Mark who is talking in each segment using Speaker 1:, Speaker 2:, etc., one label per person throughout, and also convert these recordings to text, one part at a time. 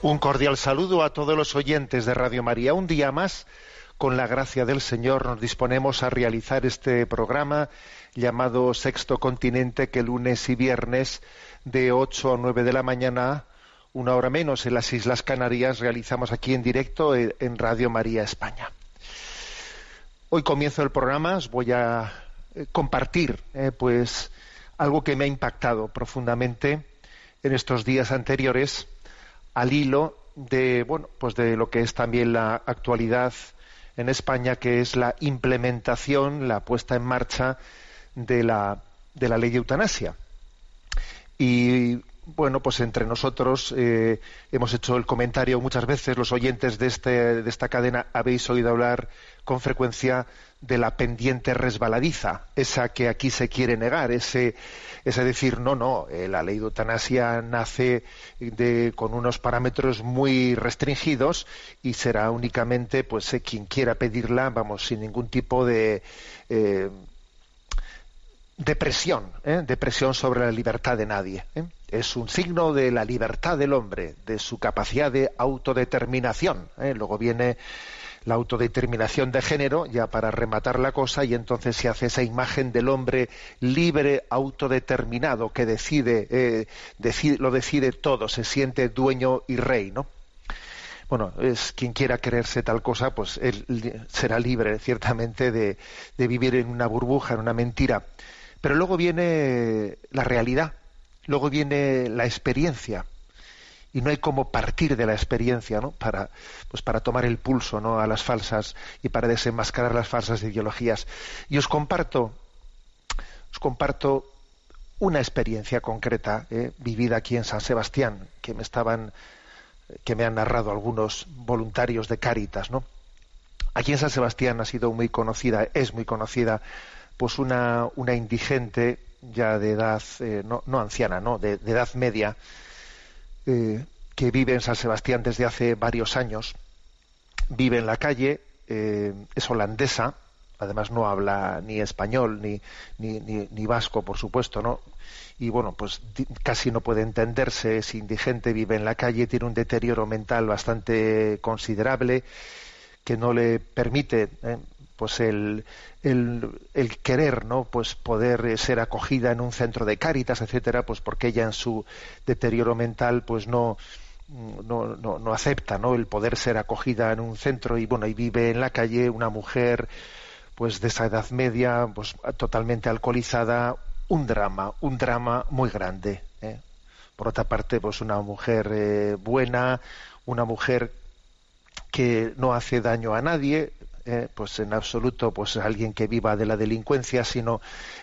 Speaker 1: Un cordial saludo a todos los oyentes de Radio María. Un día más, con la gracia del Señor, nos disponemos a realizar este programa llamado Sexto Continente, que lunes y viernes de 8 a 9 de la mañana, una hora menos en las Islas Canarias, realizamos aquí en directo eh, en Radio María España. Hoy comienzo el programa, os voy a eh, compartir eh, pues algo que me ha impactado profundamente en estos días anteriores al hilo de bueno pues de lo que es también la actualidad en España que es la implementación la puesta en marcha de la de la ley de eutanasia. Y bueno pues entre nosotros eh, hemos hecho el comentario muchas veces los oyentes de este de esta cadena habéis oído hablar con frecuencia de la pendiente resbaladiza, esa que aquí se quiere negar, ese, ese decir, no, no, eh, la ley de eutanasia nace de, con unos parámetros muy restringidos y será únicamente pues eh, quien quiera pedirla, vamos, sin ningún tipo de eh, depresión, ¿eh? depresión sobre la libertad de nadie. Es un signo de la libertad del hombre, de su capacidad de autodeterminación. Luego viene la autodeterminación de género, ya para rematar la cosa, y entonces se hace esa imagen del hombre libre, autodeterminado, que decide, eh, decide, lo decide todo, se siente dueño y rey, ¿no? Bueno, es quien quiera creerse tal cosa, pues él será libre, ciertamente, de vivir en una burbuja, en una mentira. Pero luego viene la realidad, luego viene la experiencia y no hay como partir de la experiencia ¿no? para pues para tomar el pulso ¿no? a las falsas y para desenmascarar las falsas ideologías y os comparto os comparto una experiencia concreta ¿eh? vivida aquí en San Sebastián que me estaban que me han narrado algunos voluntarios de Cáritas ¿no? aquí en San Sebastián ha sido muy conocida es muy conocida pues una una indigente ya de edad eh, no, no anciana no de edad media eh, que vive en San Sebastián desde hace varios años. Vive en la calle, eh, es holandesa, además no habla ni español ni, ni, ni, vasco, por supuesto, ¿no? Y bueno, pues casi no puede entenderse, es indigente, vive en la calle, tiene un deterioro mental bastante considerable que no le permite eh, pues el, el, querer no pues poder eh, ser acogida en un centro de cáritas etcétera pues porque ella en su deterioro mental pues no no, no, no acepta no el poder ser acogida en un centro y bueno y vive en la calle una mujer pues de esa edad media pues totalmente alcoholizada un drama un drama muy grande ¿eh? por otra parte pues una mujer eh, buena una mujer que no hace daño a nadie, eh, pues en absoluto pues alguien que viva de la delincuencia, sino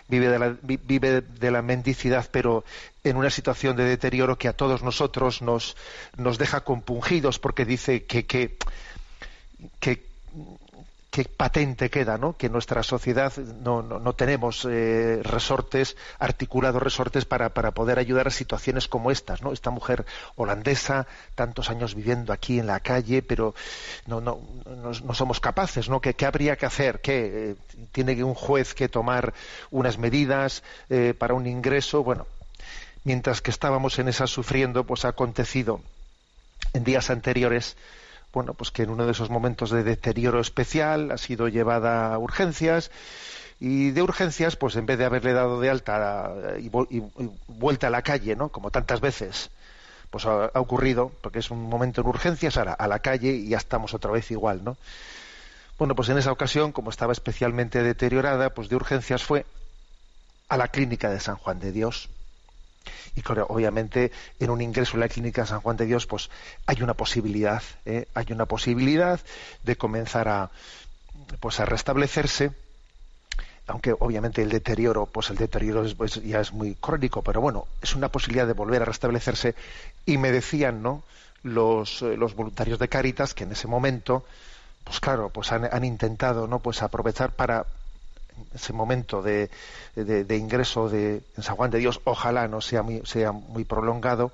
Speaker 1: vive de la, vi- vive de la mendicidad, pero en una situación de deterioro que a todos nosotros nos, nos deja compungidos porque dice que, que, que qué patente queda, ¿no? Que en nuestra sociedad no, no, tenemos eh, resortes, articulados resortes para, para, poder ayudar a situaciones como estas, ¿no? Esta mujer holandesa, tantos años viviendo aquí en la calle, pero no, no, no, somos capaces, ¿no? ¿Qué, ¿Qué, habría que hacer? ¿Qué eh, tiene un juez que tomar unas medidas eh, para un ingreso? Bueno, mientras que estábamos en esa sufriendo, pues ha acontecido en días anteriores bueno, pues que en uno de esos momentos de deterioro especial ha sido llevada a urgencias y de urgencias, pues en vez de haberle dado de alta y, vuelta a la calle, ¿no? Como tantas veces, pues ha, ocurrido, porque es un momento en urgencias, ahora a la calle y ya estamos otra vez igual, ¿no? Bueno, pues en esa ocasión, como estaba especialmente deteriorada, pues de urgencias fue a la clínica de San Juan de Dios. Y claro, obviamente en un ingreso en la clínica San Juan de Dios, pues hay una posibilidad, ¿eh? hay una posibilidad de comenzar a, pues a restablecerse, aunque obviamente el deterioro, pues el deterioro pues, ya es muy crónico, pero bueno, es una posibilidad de volver a restablecerse. Y me decían, ¿no? Los, eh, los voluntarios de Cáritas que en ese momento, pues claro, pues han, han intentado, ¿no? Pues aprovechar para ese momento de, ingreso de, en San Juan de Dios, ojalá no sea muy, sea muy prolongado,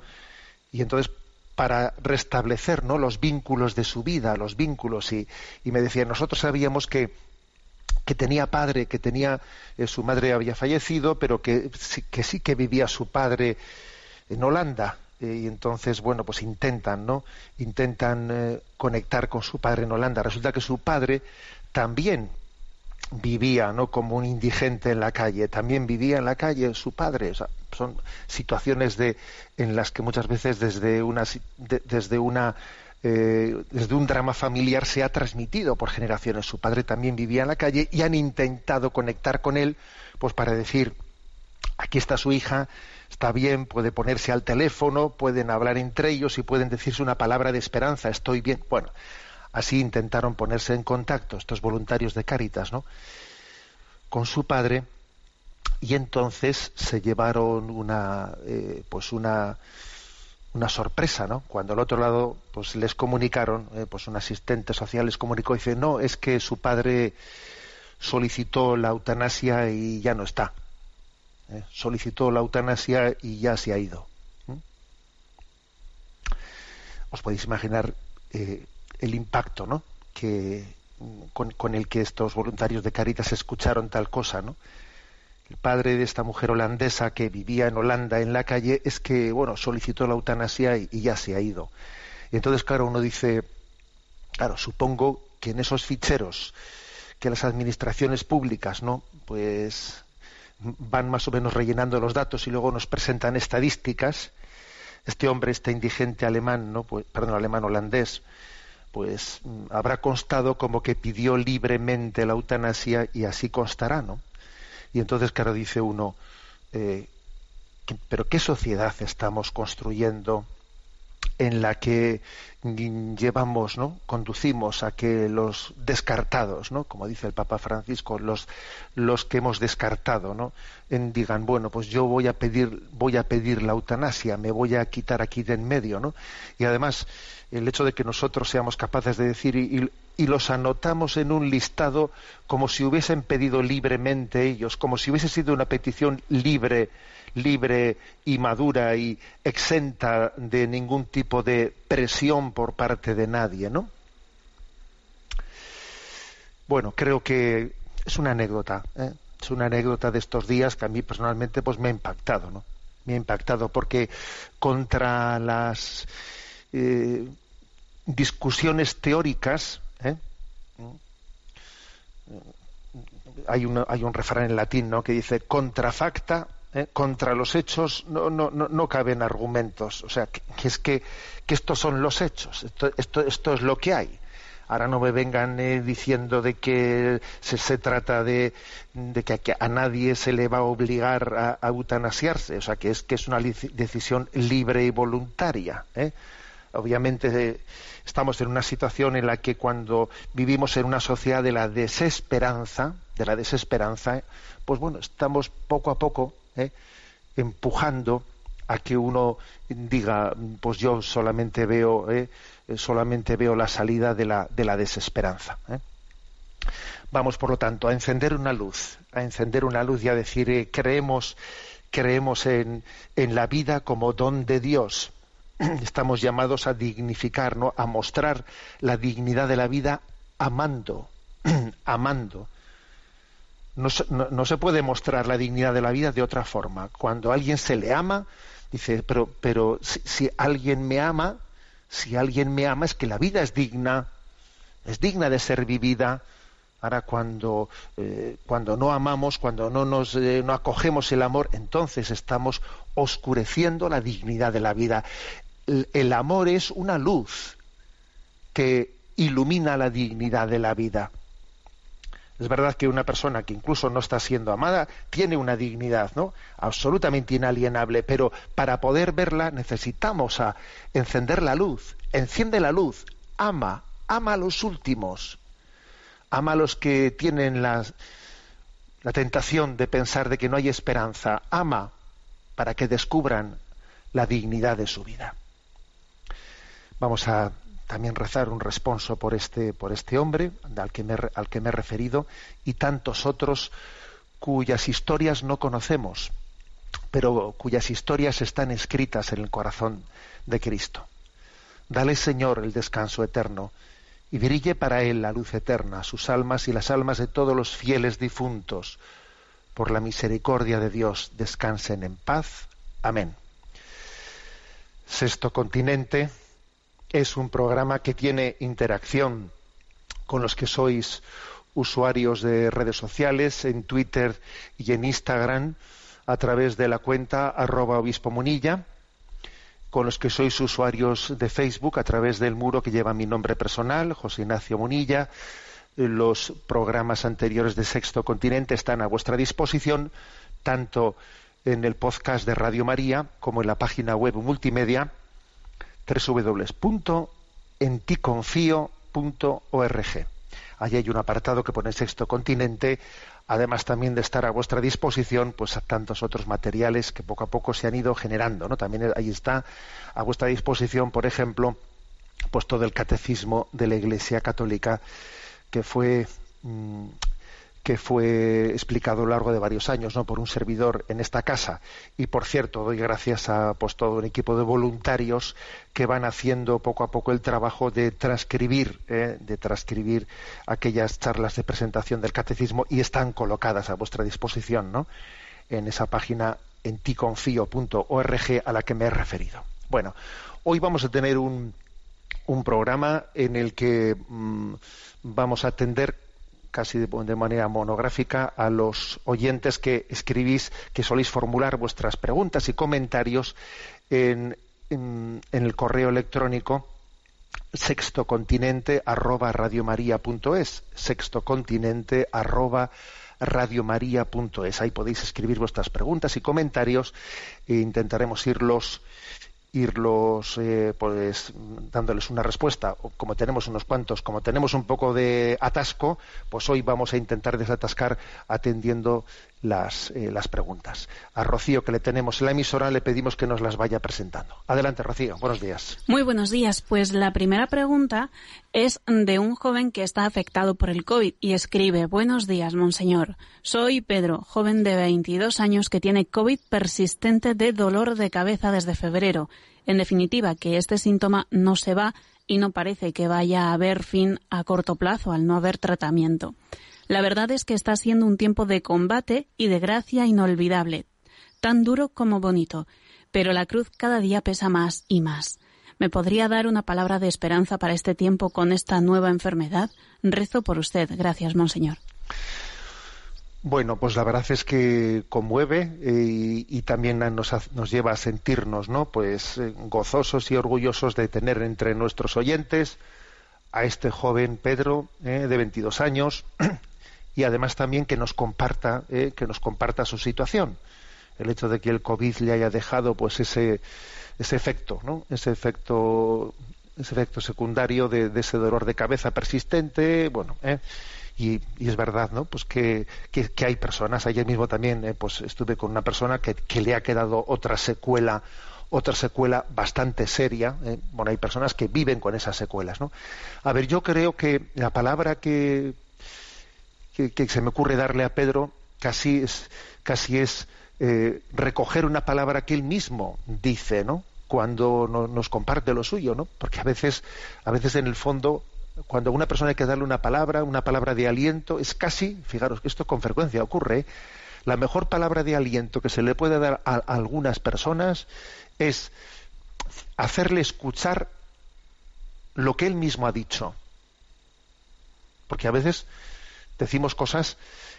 Speaker 1: y entonces para restablecer ¿no? los vínculos de su vida, los vínculos, y, y me decía, nosotros sabíamos que, que tenía padre, que tenía, eh, su madre había fallecido, pero que, que sí que vivía su padre en Holanda, eh, y entonces, bueno, pues intentan, ¿no? Intentan eh, conectar con su padre en Holanda. Resulta que su padre también vivía no como un indigente en la calle, también vivía en la calle su padre. son situaciones de, en las que muchas veces desde una, desde una eh, desde un drama familiar se ha transmitido por generaciones. Su padre también vivía en la calle y han intentado conectar con él, pues para decir, aquí está su hija, está bien, puede ponerse al teléfono, pueden hablar entre ellos y pueden decirse una palabra de esperanza, estoy bien. Bueno, Así intentaron ponerse en contacto estos voluntarios de Cáritas, ¿no? Con su padre y entonces se llevaron una, eh, pues una, una sorpresa, ¿no? Cuando al otro lado, pues les comunicaron, eh, pues un asistente social les comunicó y dice, no, es que su padre solicitó la eutanasia y ya no está. ¿eh? Solicitó la eutanasia y ya se ha ido. Os podéis imaginar el impacto ¿no? que, con, el que estos voluntarios de Caritas escucharon tal cosa, ¿no? El padre de esta mujer holandesa que vivía en Holanda en la calle es que, bueno, solicitó la eutanasia y, ya se ha ido. Y entonces, claro, uno dice, claro, supongo que en esos ficheros que las administraciones públicas, ¿no? Pues van más o menos rellenando los datos y luego nos presentan estadísticas. Este hombre, este indigente alemán, ¿no? Pues, perdón, alemán holandés, pues mm, habrá constado como que pidió libremente la eutanasia y así constará, ¿no? Y entonces, claro, dice uno, eh, pero ¿qué sociedad estamos construyendo en la que llevamos, ¿no? conducimos a que los descartados, ¿no? como dice el Papa Francisco, los, los que hemos descartado, ¿no? En, digan, bueno, pues yo voy a pedir, voy a pedir la eutanasia, me voy a quitar aquí de en medio, ¿no? Y además, el hecho de que nosotros seamos capaces de decir y, los anotamos en un listado como si hubiesen pedido libremente ellos, como si hubiese sido una petición libre, libre y madura y exenta de ningún tipo de presión por parte de nadie, ¿no? Bueno, creo que es una anécdota, ¿eh? es una anécdota de estos días que a mí personalmente pues me ha impactado, ¿no? Me ha impactado porque contra las eh, discusiones teóricas, hay, hay, un refrán en latín ¿no? que dice contra facta, ¿eh? contra los hechos no, no, no, caben argumentos. O sea, que, es que, que, estos son los hechos, esto, esto, esto, es lo que hay. Ahora no me vengan eh, diciendo de que se, se trata de, de que, a nadie se le va a obligar a, a, eutanasiarse, o sea, que es que es una decisión libre y voluntaria. ¿eh? Obviamente estamos en una situación en la que cuando vivimos en una sociedad de la desesperanza, de la desesperanza, pues bueno, estamos poco a poco ¿eh? empujando a que uno diga, pues yo solamente veo, ¿eh? solamente veo la salida de la, de la desesperanza. ¿eh? Vamos, por lo tanto, a encender una luz, a encender una luz y a decir, eh, creemos, creemos en, en la vida como don de Dios. Estamos llamados a dignificar, ¿no? a mostrar la dignidad de la vida amando, amando. No, se puede mostrar la dignidad de la vida de otra forma. Cuando a alguien se le ama, dice, pero, pero si, si, alguien me ama, si alguien me ama es que la vida es digna, es digna de ser vivida. Ahora cuando, eh, cuando no amamos, cuando no nos eh, no acogemos el amor, entonces estamos oscureciendo la dignidad de la vida. El, amor es una luz que ilumina la dignidad de la vida. Es verdad que una persona que incluso no está siendo amada tiene una dignidad, ¿no? Absolutamente inalienable, pero para poder verla necesitamos a encender la luz. Enciende la luz, ama, ama a los últimos, ama a los que tienen la, la tentación de pensar de que no hay esperanza, ama para que descubran la dignidad de su vida. Vamos a también rezar un responso por este, por este hombre al que, me, al que me he referido y tantos otros cuyas historias no conocemos, pero cuyas historias están escritas en el corazón de Cristo. Dale, Señor, el descanso eterno y brille para él la luz eterna, sus almas y las almas de todos los fieles difuntos. Por la misericordia de Dios, descansen en paz. Amén. Sexto Continente es un programa que tiene interacción con los que sois usuarios de redes sociales, en Twitter y en Instagram, a través de la cuenta arroba obispo munilla con los que sois usuarios de Facebook a través del muro que lleva mi nombre personal, José Ignacio Munilla. Los programas anteriores de Sexto Continente están a vuestra disposición, tanto en el podcast de Radio María como en la página web multimedia www.enticonfio.org. Allí hay un apartado que pone Sexto Continente además también de estar a vuestra disposición pues a tantos otros materiales que poco a poco se han ido generando también ahí está a vuestra disposición por ejemplo pues todo el catecismo de la Iglesia Católica que fue mm, que fue explicado a lo largo de varios años ¿no? por un servidor en esta casa. Y por cierto, doy gracias a pues, todo un equipo de voluntarios que van haciendo poco a poco el trabajo de transcribir, ¿eh? de transcribir aquellas charlas de presentación del catecismo y están colocadas a vuestra disposición ¿no? en esa página en ticonfio.org a la que me he referido. Bueno, hoy vamos a tener un, un programa en el que mm, vamos a atender casi de, manera monográfica a los oyentes que escribís, que soléis formular vuestras preguntas y comentarios en, el correo electrónico sextocontinente arroba sextocontinente arroba ahí podéis escribir vuestras preguntas y comentarios e intentaremos irlos irlos eh, pues dándoles una respuesta como tenemos unos cuantos como tenemos un poco de atasco pues hoy vamos a intentar desatascar atendiendo las, eh, las preguntas. A Rocío que le tenemos en la emisora le pedimos que nos las vaya presentando. Adelante Rocío. Buenos días.
Speaker 2: Muy buenos días. Pues la primera pregunta es de un joven que está afectado por el COVID y escribe buenos días monseñor. Soy Pedro joven de 22 años que tiene COVID persistente de dolor de cabeza desde febrero. En definitiva, que este síntoma no se va y no parece que vaya a haber fin a corto plazo al no haber tratamiento. La verdad es que está siendo un tiempo de combate y de gracia inolvidable, tan duro como bonito, pero la cruz cada día pesa más y más. ¿Me podría dar una palabra de esperanza para este tiempo con esta nueva enfermedad? Rezo por usted. Gracias, Monseñor.
Speaker 1: Bueno, pues la verdad es que conmueve eh, y, también nos, lleva a sentirnos, ¿no? Pues eh, gozosos y orgullosos de tener entre nuestros oyentes a este joven Pedro eh, de 22 años y además también que nos comparta, que nos comparta su situación. El hecho de que el COVID le haya dejado, pues ese ese efecto, ¿no? Ese efecto ese efecto secundario de, de ese dolor de cabeza persistente, bueno. ¿eh? Y, es verdad, ¿no? Pues que, que, hay personas, ayer mismo también eh, pues estuve con una persona que, que, le ha quedado otra secuela, otra secuela bastante seria. ¿eh? Bueno, hay personas que viven con esas secuelas, ¿no? A ver, yo creo que la palabra que, que, se me ocurre darle a Pedro casi es, casi es eh, recoger una palabra que él mismo dice, ¿no? Cuando nos comparte lo suyo, ¿no? Porque a veces, a veces en el fondo, cuando a una persona hay que darle una palabra, una palabra de aliento, es casi, fijaros que esto con frecuencia ocurre, la mejor palabra de aliento que se le puede dar a, algunas personas es hacerle escuchar lo que él mismo ha dicho. Porque a veces decimos cosas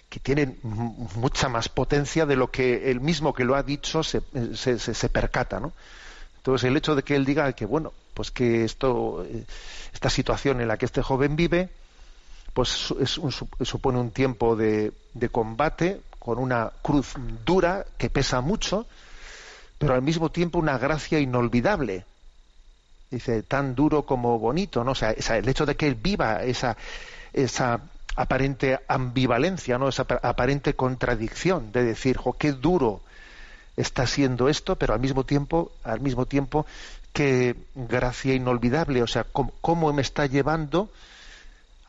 Speaker 1: que tienen mucha más potencia de lo que el mismo que lo ha dicho se, se, percata, ¿no? Entonces el hecho de que él diga que bueno, pues que esto, eh, esta situación en la que este joven vive, pues es supone un tiempo de, de combate con una cruz dura que pesa mucho, pero al mismo tiempo una gracia inolvidable. Dice, tan duro como bonito, ¿no? O sea, el hecho de que él viva esa, esa aparente ambivalencia, ¿no? Esa aparente contradicción de decir, jo, qué duro está siendo esto, pero al mismo tiempo, al mismo tiempo, qué gracia inolvidable, o sea, cómo me está llevando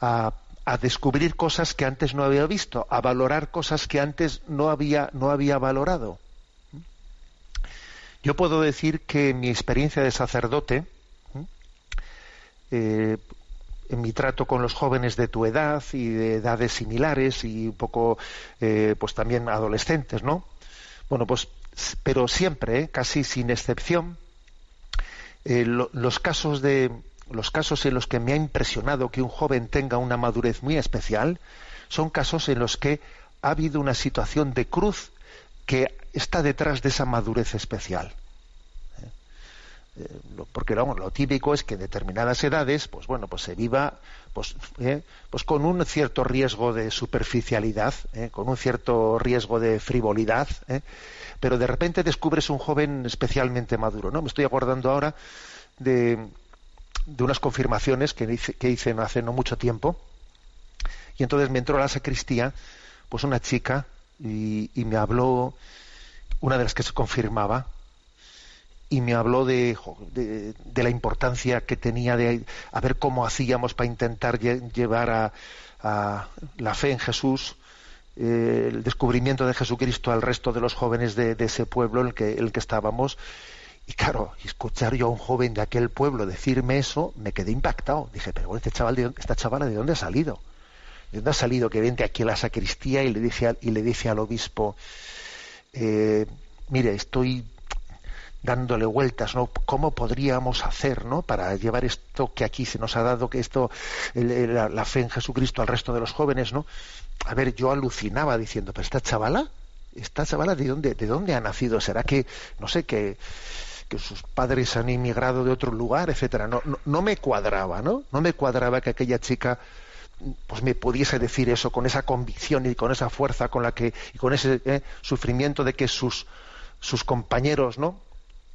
Speaker 1: a a descubrir cosas que antes no había visto, a valorar cosas que antes no había, no había valorado. Yo puedo decir que mi experiencia de sacerdote, en mi trato con los jóvenes de tu edad y de edades similares y un poco, eh, pues también adolescentes, ¿no? Bueno, pues, pero siempre, eh, casi sin excepción, los casos de, los casos en los que me ha impresionado que un joven tenga una madurez muy especial son casos en los que ha habido una situación de cruz que está detrás de esa madurez especial. ¿Eh? Eh, porque lo típico es que en determinadas edades, pues bueno, pues se viva pues, ¿eh? pues con un cierto riesgo de superficialidad, con un cierto riesgo de frivolidad, pero de repente descubres un joven especialmente maduro. ¿no? Me estoy acordando ahora de, de unas confirmaciones que hice, que hice hace no mucho tiempo. Y entonces me entró a la sacristía, pues una chica, y, me habló, una de las que se confirmaba, y me habló de, de, la importancia que tenía de a ver cómo hacíamos para intentar llevar a, la fe en Jesús, eh, el descubrimiento de Jesucristo al resto de los jóvenes de, ese pueblo en el que, el que estábamos y claro, escuchar yo a un joven de aquel pueblo decirme eso, me quedé impactado. Dije, pero bueno, este chaval, de, esta chavala, ¿de dónde ha salido? ¿De dónde ha salido que vente aquí a la sacristía y le dice, y le dice al obispo, eh, mire, estoy dándole vueltas, ¿no? ¿Cómo podríamos hacer, ¿no? Para llevar esto que aquí se nos ha dado, que esto, la, la, fe en Jesucristo al resto de los jóvenes, ¿no? A ver, yo alucinaba diciendo, pero esta chavala, esta chavala, ¿de dónde, de dónde ha nacido? ¿Será que, no sé, que que sus padres han emigrado de otro lugar, etcétera. No, no, me cuadraba, ¿no? No me cuadraba que aquella chica pues me pudiese decir eso con esa convicción y con esa fuerza con la que y con ese eh, sufrimiento de que sus sus compañeros no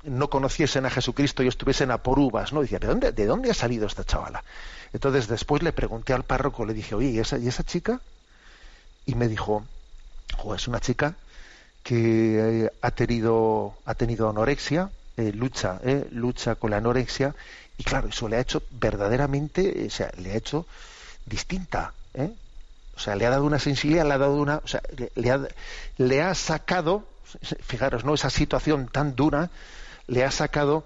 Speaker 1: no conociesen a Jesucristo y estuviesen a por uvas no decía de dónde de dónde ha salido esta chavala entonces después le pregunté al párroco le dije oye y esa y esa chica y me dijo es una chica que eh, ha tenido ha tenido anorexia eh, lucha, eh, lucha con la anorexia y claro, eso le ha hecho verdaderamente, o sea, le ha hecho distinta, ¿eh? o sea, le ha dado una sensibilidad, le ha dado una, o sea, le, ha, le ha sacado, fijaros, no esa situación tan dura, le ha sacado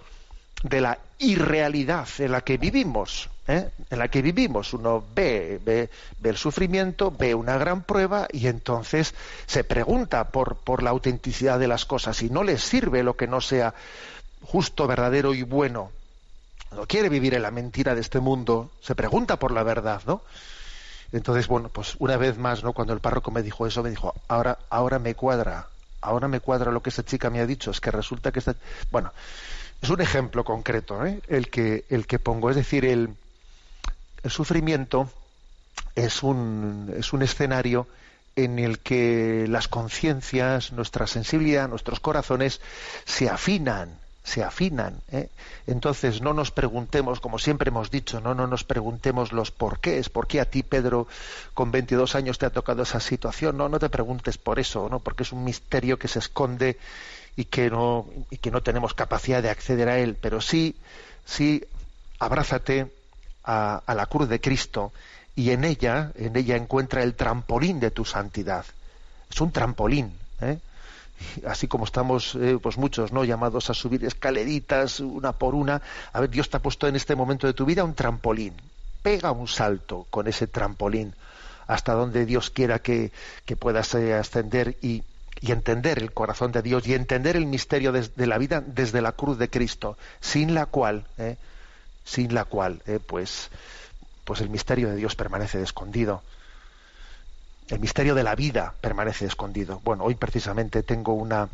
Speaker 1: de la irrealidad en la que vivimos, ¿eh? en la que vivimos. Uno ve, ve, ve, el sufrimiento, ve una gran prueba y entonces se pregunta por, por la autenticidad de las cosas y no le sirve lo que no sea justo, verdadero y bueno, no quiere vivir en la mentira de este mundo, se pregunta por la verdad, ¿no? Entonces, bueno, pues una vez más, ¿no? Cuando el párroco me dijo eso, me dijo, ahora, ahora me cuadra, ahora me cuadra lo que esta chica me ha dicho, es que resulta que esta... Bueno, es un ejemplo concreto, ¿eh? el, que, el que pongo, es decir, el, el sufrimiento es un, es un escenario en el que las conciencias, nuestra sensibilidad, nuestros corazones se afinan se afinan. ¿eh? Entonces no nos preguntemos, como siempre hemos dicho, no, no nos preguntemos los porqués, por qué a ti, Pedro, con 22 años te ha tocado esa situación. No, no te preguntes por eso, ¿no? porque es un misterio que se esconde y que no, y que no tenemos capacidad de acceder a él. Pero sí, sí, abrázate a, a la cruz de Cristo y en ella, en ella encuentra el trampolín de tu santidad. Es un trampolín, ¿eh? Así como estamos eh, pues muchos no llamados a subir escaleritas una por una a ver Dios te ha puesto en este momento de tu vida un trampolín. Pega un salto con ese trampolín hasta donde Dios quiera que, puedas eh, ascender y, entender el corazón de Dios y entender el misterio de, la vida desde la cruz de Cristo sin la cual eh, sin la cual pues pues el misterio de Dios permanece escondido el misterio de la vida permanece escondido. Bueno, hoy precisamente tengo una,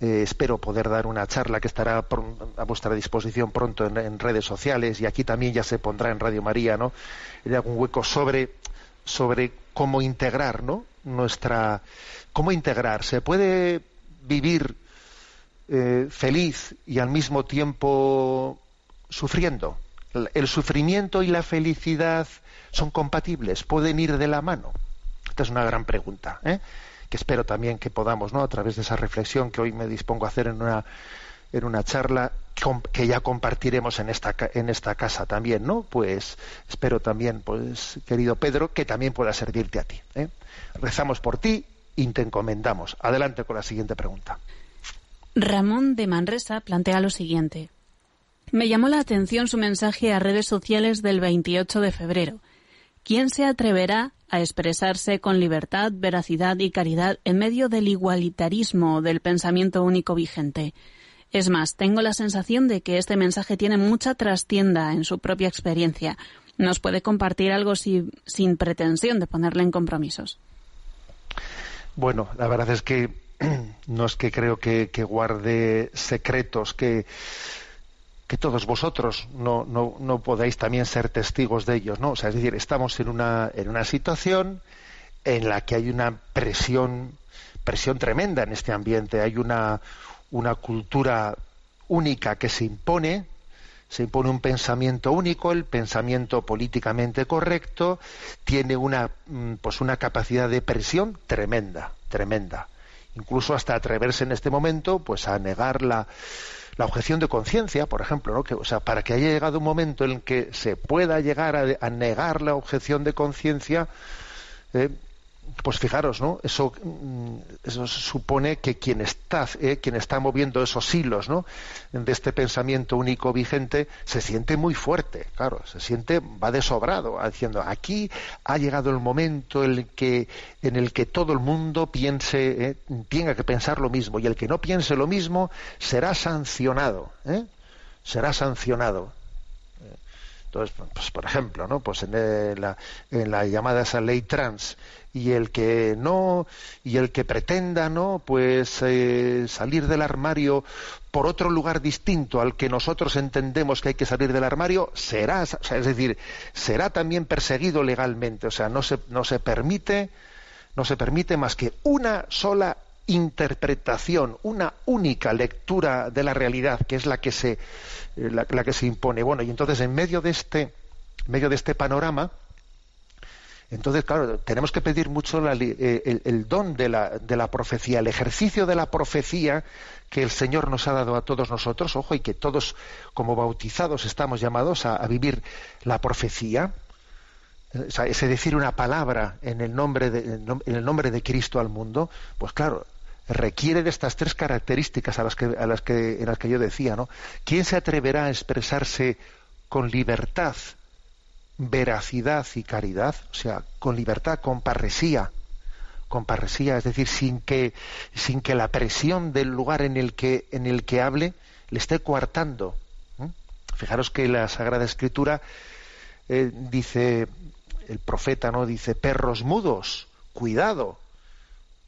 Speaker 1: eh, espero poder dar una charla que estará a vuestra disposición pronto en, redes sociales y aquí también ya se pondrá en Radio María, ¿no? En algún hueco sobre, sobre cómo integrar, ¿no? Nuestra, cómo integrar. Se puede vivir eh, feliz y al mismo tiempo sufriendo. El sufrimiento y la felicidad son compatibles, pueden ir de la mano. Esta es una gran pregunta, ¿eh? que espero también que podamos, ¿no? a través de esa reflexión que hoy me dispongo a hacer en una, en una charla que ya compartiremos en esta, en esta casa también, ¿no? Pues espero también, pues, querido Pedro, que también pueda servirte a ti. ¿eh? Rezamos por ti y te encomendamos. Adelante con la siguiente pregunta.
Speaker 2: Ramón de Manresa plantea lo siguiente. Me llamó la atención su mensaje a redes sociales del 28 de febrero. ¿Quién se atreverá a expresarse con libertad, veracidad y caridad en medio del igualitarismo del pensamiento único vigente. Es más, tengo la sensación de que este mensaje tiene mucha trastienda en su propia experiencia. ¿Nos puede compartir algo sin pretensión de ponerle en compromisos?
Speaker 1: Bueno, la verdad es que no es que creo que guarde secretos, que que todos vosotros no, no, no podáis también ser testigos de ellos, ¿no? O sea, es decir, estamos en una, en una situación en la que hay una presión, presión tremenda en este ambiente, hay una, una cultura única que se impone, se impone un pensamiento único, el pensamiento políticamente correcto, tiene una, mm, pues una capacidad de presión tremenda, tremenda. Incluso hasta atreverse en este momento, pues a negar la, la objeción de conciencia, por ejemplo, ¿no? o sea, para que haya llegado un momento en que se pueda llegar a, negar la objeción de conciencia, eh, pues fijaros, ¿no? Eso, mm, eso supone que quien está, eh, quien está moviendo esos hilos, ¿no? De este pensamiento único vigente se siente muy fuerte, claro, se siente va de sobrado, diciendo aquí ha llegado el momento en el que en el que todo el mundo piense, eh, tenga que pensar lo mismo y el que no piense lo mismo será sancionado, ¿eh? será sancionado. Entonces, pues, por ejemplo, ¿no? Pues en, la, en la llamada esa ley trans, y el que no y el que pretenda no pues eh, salir del armario por otro lugar distinto al que nosotros entendemos que hay que salir del armario será es decir será también perseguido legalmente o sea no se no se permite no se permite más que una sola interpretación una única lectura de la realidad que es la que se eh, la, que se impone bueno y entonces en medio de este en medio de este panorama entonces, claro, tenemos que pedir mucho eh, el, don de la, de la, profecía, el ejercicio de la profecía que el Señor nos ha dado a todos nosotros, ojo, y que todos como bautizados estamos llamados a, vivir la profecía. O sea, ese decir una palabra en el, nombre de, en el nombre de Cristo al mundo, pues claro, requiere de estas tres características a las que, a las que, en las que yo decía, ¿no? ¿Quién se atreverá a expresarse con libertad veracidad y caridad, o sea, con libertad, con parresía, con parresía, es decir, sin que, sin que la presión del lugar en el que, en el que hable le esté coartando. Fijaros que la Sagrada Escritura eh, dice, el profeta no dice perros mudos, cuidado.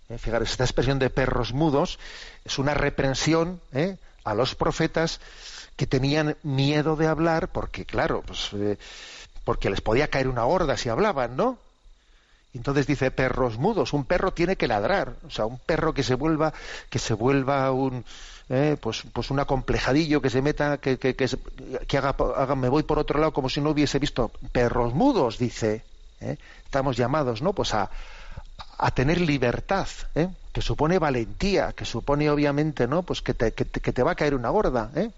Speaker 1: Eh, fijaros, esta expresión de perros mudos es una reprensión eh, a los profetas que tenían miedo de hablar, porque claro, pues porque les podía caer una horda si hablaban, ¿no? Entonces dice perros mudos, un perro tiene que ladrar, o sea, un perro que se vuelva, que se vuelva un, eh, pues, pues un acomplejadillo que se meta, que, que, que, haga, haga, me voy por otro lado como si no hubiese visto perros mudos, dice. ¿eh? Estamos llamados, ¿no? Pues a, a tener libertad, ¿eh? que supone valentía, que supone obviamente, ¿no? Pues que te, que te, que te va a caer una gorda, ¿eh?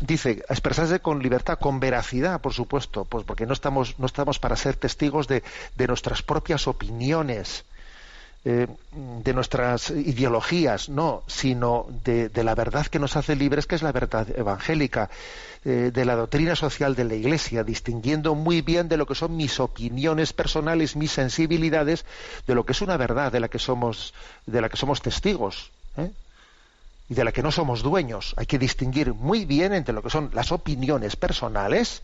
Speaker 1: dice expresarse con libertad, con veracidad, por supuesto, pues porque no estamos, no estamos para ser testigos de, de nuestras propias opiniones, eh, de nuestras ideologías, no, sino de, la verdad que nos hace libres, que es la verdad evangélica, eh, de la doctrina social de la Iglesia, distinguiendo muy bien de lo que son mis opiniones personales, mis sensibilidades, de lo que es una verdad de la que somos, de la que somos testigos. ¿eh? y de la que no somos dueños. Hay que distinguir muy bien entre lo que son las opiniones personales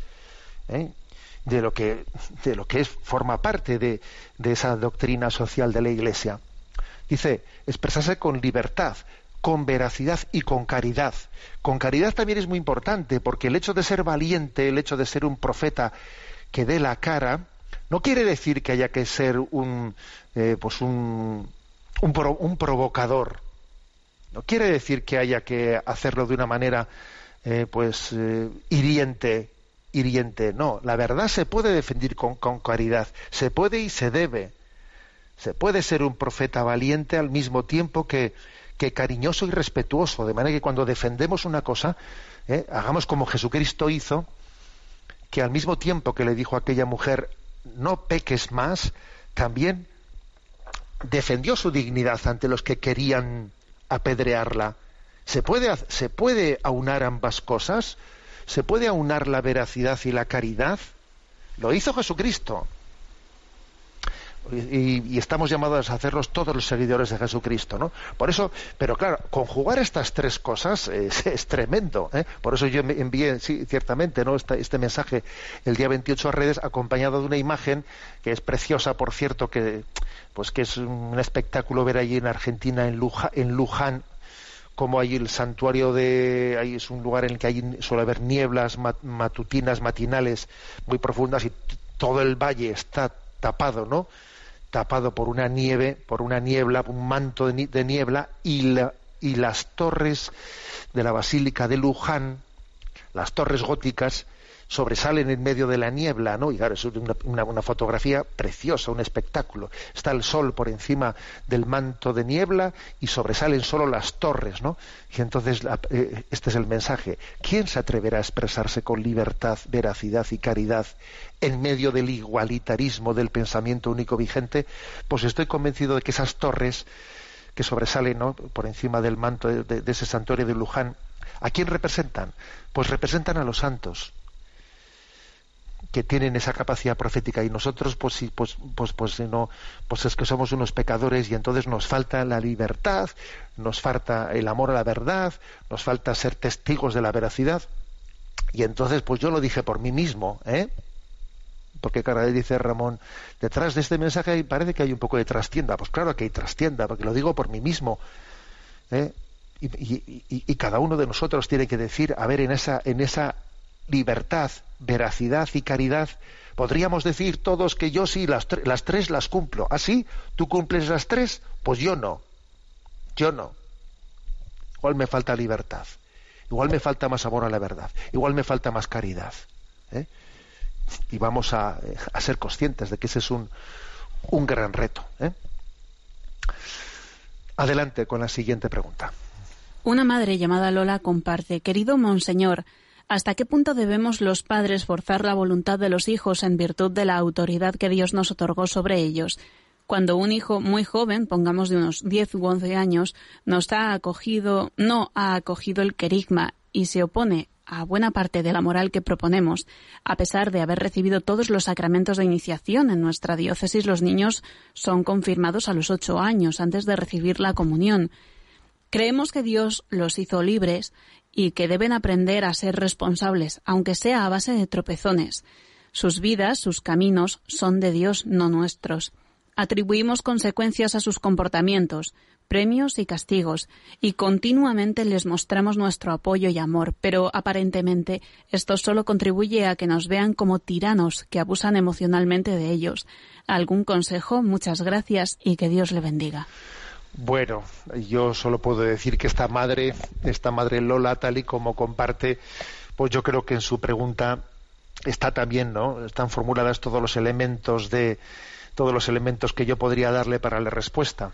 Speaker 1: de lo que, de lo que es, forma parte de, esa doctrina social de la Iglesia. Dice, expresarse con libertad, con veracidad y con caridad. Con caridad también es muy importante, porque el hecho de ser valiente, el hecho de ser un profeta que dé la cara, no quiere decir que haya que ser un, eh, pues un, un, provocador. No quiere decir que haya que hacerlo de una manera eh, pues eh, hiriente, hiriente. No, la verdad se puede defender con, caridad, se puede y se debe. Se puede ser un profeta valiente al mismo tiempo que, que cariñoso y respetuoso, de manera que cuando defendemos una cosa, ¿eh? hagamos como Jesucristo hizo, que al mismo tiempo que le dijo a aquella mujer, no peques más, también defendió su dignidad ante los que querían apedrearla. ¿Se puede, ¿Se puede aunar ambas cosas? ¿Se puede aunar la veracidad y la caridad? Lo hizo Jesucristo. Y, estamos llamados a hacerlos todos los seguidores de Jesucristo, ¿no? Por eso, pero claro, conjugar estas tres cosas es, tremendo, ¿eh? Por eso yo envié, sí, ciertamente, ¿no? Este, este, mensaje el día 28 a redes acompañado de una imagen que es preciosa, por cierto, que pues que es un espectáculo ver allí en Argentina, en, en Luján, como hay el santuario de ahí es un lugar en el que hay, suele haber nieblas matutinas matinales muy profundas y todo el valle está tapado no tapado por una nieve por una niebla un manto de, niebla y, y las torres de la basílica de Luján las torres góticas sobresalen en medio de la niebla, ¿no? Y claro, es una, fotografía preciosa, un espectáculo. Está el sol por encima del manto de niebla y sobresalen solo las torres, ¿no? Y entonces eh, este es el mensaje. ¿Quién se atreverá a expresarse con libertad, veracidad y caridad en medio del igualitarismo del pensamiento único vigente? Pues estoy convencido de que esas torres que sobresalen por encima del manto de ese santuario de Luján, ¿a quién representan? Pues representan a los santos que tienen esa capacidad profética y nosotros pues pues pues pues no pues es que somos unos pecadores y entonces nos falta la libertad nos falta el amor a la verdad nos falta ser testigos de la veracidad y entonces pues yo lo dije por mí mismo ¿eh? porque cada vez dice Ramón detrás de este mensaje parece que hay un poco de trastienda pues claro que hay trastienda porque lo digo por mí mismo ¿eh? y, y, y, cada uno de nosotros tiene que decir a ver en esa en esa libertad, veracidad y caridad, podríamos decir todos que yo sí las, las tres las cumplo. ¿Así? ¿Ah, ¿Tú cumples las tres? Pues yo no. Yo no. Igual me falta libertad. Igual me falta más amor a la verdad. Igual me falta más caridad. ¿eh? Y vamos a, ser conscientes de que ese es un, un gran reto. ¿eh? Adelante con la siguiente pregunta.
Speaker 2: Una madre llamada Lola comparte, querido Monseñor, ¿Hasta qué punto debemos los padres forzar la voluntad de los hijos en virtud de la autoridad que Dios nos otorgó sobre ellos? Cuando un hijo muy joven, pongamos de unos 10 u 11 años, nos ha acogido, no ha acogido el querigma y se opone a buena parte de la moral que proponemos, a pesar de haber recibido todos los sacramentos de iniciación en nuestra diócesis, los niños son confirmados a los ocho años antes de recibir la comunión. Creemos que Dios los hizo libres y que deben aprender a ser responsables, aunque sea a base de tropezones. Sus vidas, sus caminos, son de Dios, no nuestros. Atribuimos consecuencias a sus comportamientos, premios y castigos, y continuamente les mostramos nuestro apoyo y amor, pero aparentemente esto solo contribuye a que nos vean como tiranos que abusan emocionalmente de ellos. ¿Algún consejo? Muchas gracias y que Dios le bendiga.
Speaker 1: Bueno, yo solo puedo decir que esta madre, esta madre Lola, tal y como comparte, pues yo creo que en su pregunta está también, ¿no? Están formuladas todos los elementos de todos los elementos que yo podría darle para la respuesta.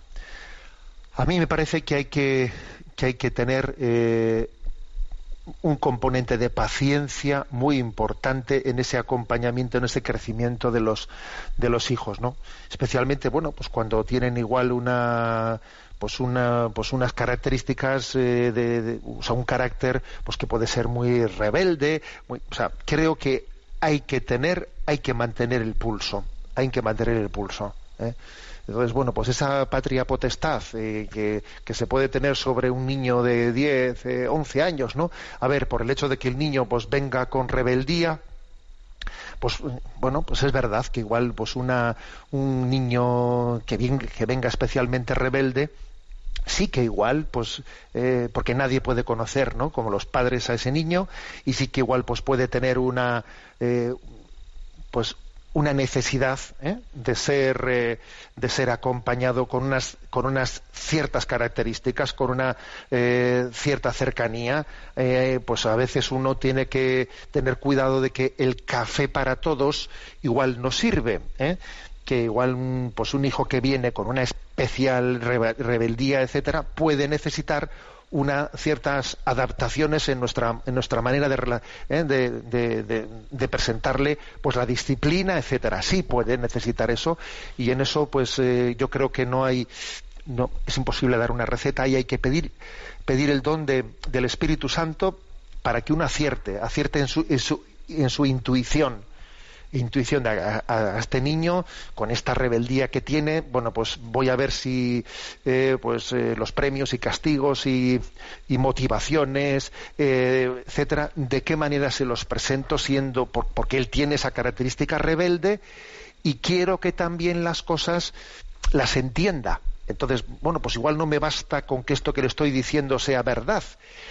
Speaker 1: A mí me parece que hay que, que hay que tener eh, un componente de paciencia muy importante en ese acompañamiento, en ese crecimiento de los de los hijos, ¿no? Especialmente, bueno, pues cuando tienen igual una pues una pues unas características eh, de, o sea, un carácter pues que puede ser muy rebelde, muy, o sea, creo que hay que tener, hay que mantener el pulso, hay que mantener el pulso. ¿eh? Entonces, bueno, pues esa patria potestad eh, que, se puede tener sobre un niño de 10, eh, 11 años, ¿no? A ver, por el hecho de que el niño pues venga con rebeldía, pues bueno, pues es verdad que igual pues una un niño que, que venga especialmente rebelde sí que igual pues eh, porque nadie puede conocer no como los padres a ese niño y sí que igual pues puede tener una eh, pues una necesidad ¿eh? de ser eh, de ser acompañado con unas con unas ciertas características con una eh, cierta cercanía pues a veces uno tiene que tener cuidado de que el café para todos igual no sirve que igual pues un hijo que viene con una especial rebeldía etcétera puede necesitar una, ciertas adaptaciones en nuestra, en nuestra manera ¿eh? de, de, de, presentarle pues la disciplina, etcétera. Sí puede necesitar eso y en eso pues eh, yo creo que no hay no es imposible dar una receta y hay que pedir pedir el don del Espíritu Santo para que uno acierte, acierte en su, en su, en su intuición intuición de a, este niño con esta rebeldía que tiene bueno pues voy a ver si eh, pues eh, los premios y castigos y, motivaciones eh, etcétera de qué manera se los presento siendo porque él tiene esa característica rebelde y quiero que también las cosas las entienda entonces, bueno, pues igual no me basta con que esto que le estoy diciendo sea verdad,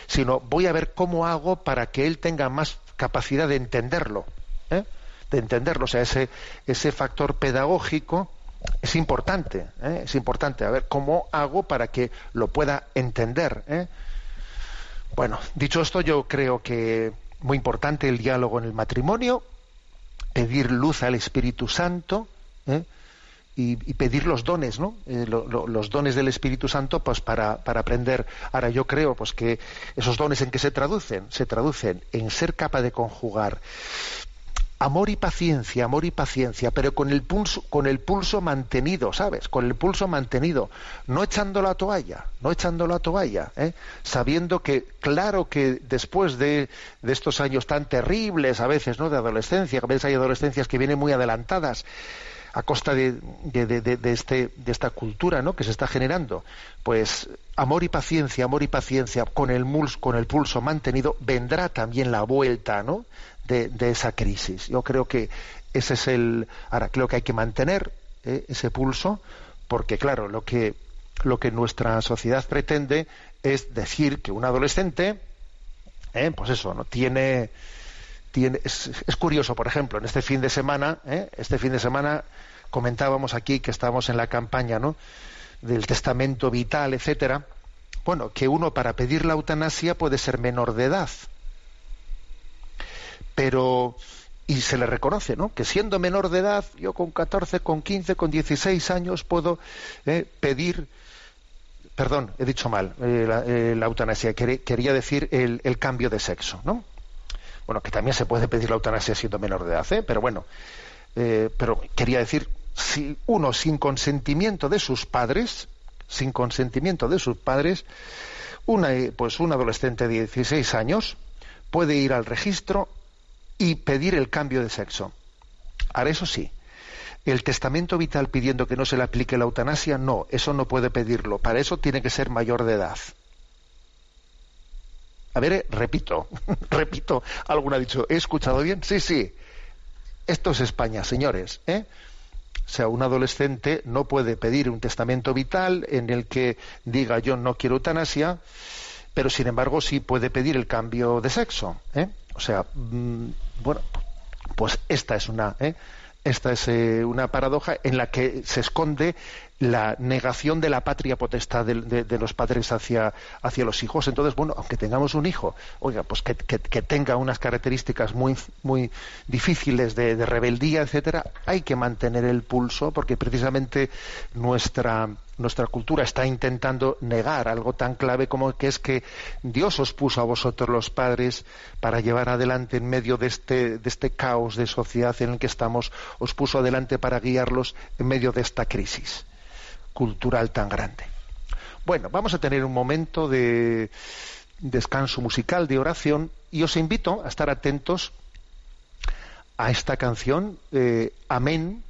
Speaker 1: sino voy a ver cómo hago para que él tenga más capacidad de entenderlo. ¿eh? De entenderlo. O sea, ese, ese factor pedagógico es importante, ¿eh? es importante. A ver, ¿cómo hago para que lo pueda entender? Eh? Bueno, dicho esto, yo creo que muy importante el diálogo en el matrimonio, pedir luz al Espíritu Santo ¿eh? y, pedir los dones, ¿no? los dones del Espíritu Santo, pues para, para aprender. Ahora yo creo, pues que esos dones en qué se traducen, se traducen en ser capaz de conjugar amor y paciencia, amor y paciencia, pero con el pulso, con el pulso mantenido, ¿sabes? Con el pulso mantenido, no echando la toalla, no echando la toalla, ¿eh? sabiendo que, claro que después de, estos años tan terribles a veces, ¿no? De adolescencia, a veces hay adolescencias que vienen muy adelantadas a costa de, de, este, de esta cultura ¿no? que se está generando, pues amor y paciencia, amor y paciencia, con el, con el pulso mantenido, vendrá también la vuelta, ¿no? De, esa crisis. Yo creo que ese es el. Ahora, creo que hay que mantener eh, ese pulso, porque, claro, lo que, lo que nuestra sociedad pretende es decir que un adolescente, eh, pues eso, no tiene. tiene es, curioso, por ejemplo, en este fin de semana, eh, este fin de semana comentábamos aquí que estábamos en la campaña, ¿no? del testamento vital, etcétera. Bueno, que uno para pedir la eutanasia puede ser menor de edad pero y se le reconoce, ¿no? Que siendo menor de edad, yo con 14, con 15, con 16 años puedo eh, pedir, perdón, he dicho mal, eh, eh, la, eutanasia, quería decir el, cambio de sexo, ¿no? Bueno, que también se puede pedir la eutanasia siendo menor de edad, ¿eh? Pero bueno, pero quería decir, si uno sin consentimiento de sus padres, sin consentimiento de sus padres, una, pues un adolescente de 16 años puede ir al registro y pedir el cambio de sexo. Ahora, eso sí, el testamento vital pidiendo que no se le aplique la eutanasia, no, eso no puede pedirlo. Para eso tiene que ser mayor de edad. A ver, eh, repito, repito, alguno ha dicho, ¿he escuchado bien? Sí, sí. Esto es España, señores. ¿eh? O sea, un adolescente no puede pedir un testamento vital en el que diga yo no quiero eutanasia, pero sin embargo sí puede pedir el cambio de sexo. ¿eh? O sea, mm, bueno, pues esta es una, ¿eh? esta es eh, una paradoja en la que se esconde la negación de la patria potestad de, los padres hacia, hacia, los hijos. Entonces, bueno, aunque tengamos un hijo, oiga, pues que, tenga unas características muy, muy difíciles de, rebeldía, etcétera, hay que mantener el pulso porque precisamente nuestra, nuestra cultura está intentando negar algo tan clave como que es que Dios os puso a vosotros los padres para llevar adelante en medio de este, de este caos de sociedad en el que estamos, os puso adelante para guiarlos en medio de esta crisis cultural tan grande. Bueno, vamos a tener un momento de descanso musical, de oración, y os invito a estar atentos a esta canción, eh, Amén.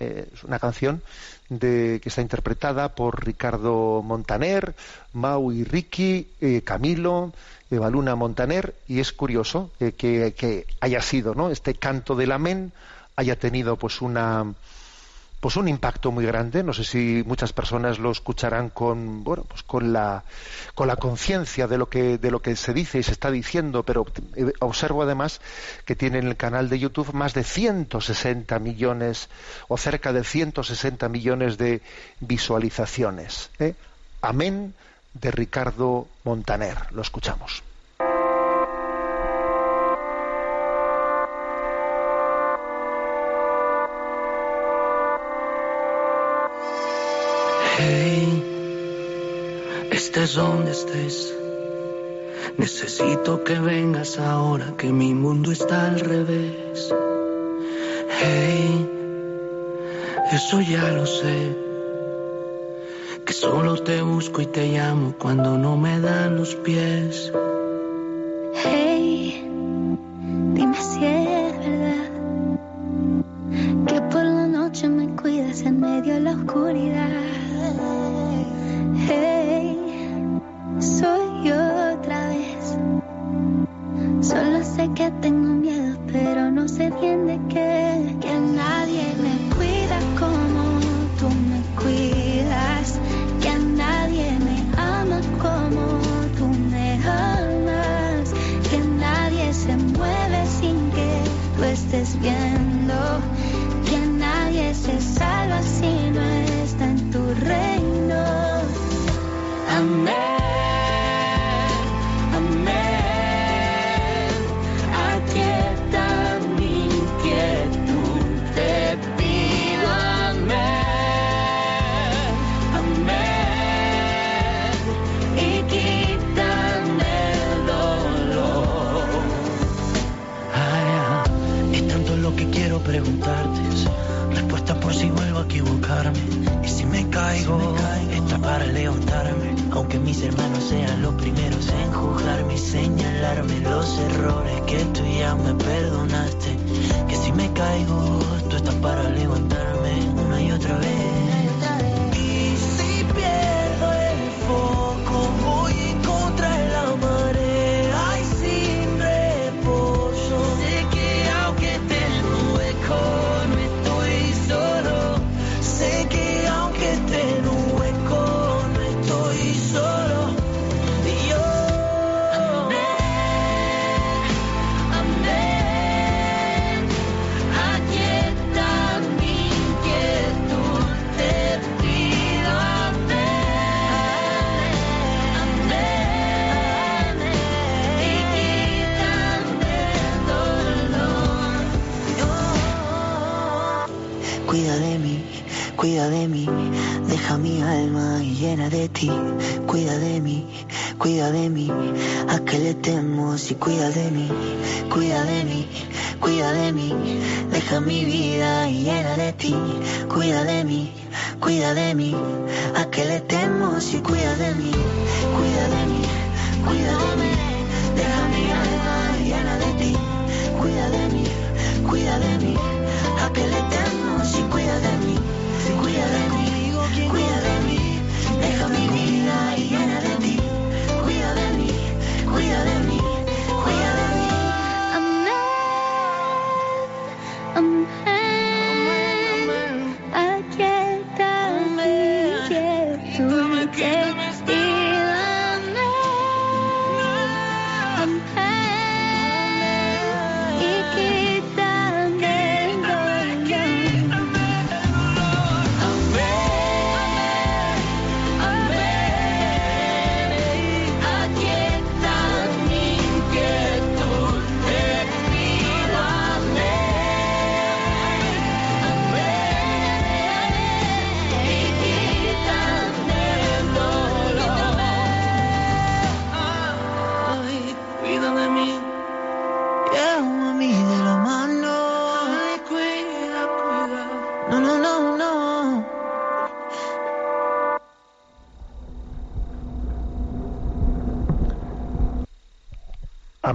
Speaker 1: Eh, es una canción de, que está interpretada por Ricardo Montaner, Mau y Ricky, eh, Camilo, Evaluna Montaner, y es curioso que, que, haya sido, ¿no? Este canto del Amén haya tenido pues una pues un impacto muy grande. No sé si muchas personas lo escucharán con bueno, pues con la con la conciencia de lo que de lo que se dice y se está diciendo, pero eh, observo además que tiene en el canal de YouTube más de 160 millones o cerca de 160 millones de visualizaciones. ¿eh? Amén de Ricardo Montaner. Lo escuchamos.
Speaker 3: Hey, estés donde estés. Necesito que vengas ahora que mi mundo está al revés. Hey, eso ya lo sé. Que solo te busco y te llamo cuando no me dan los pies.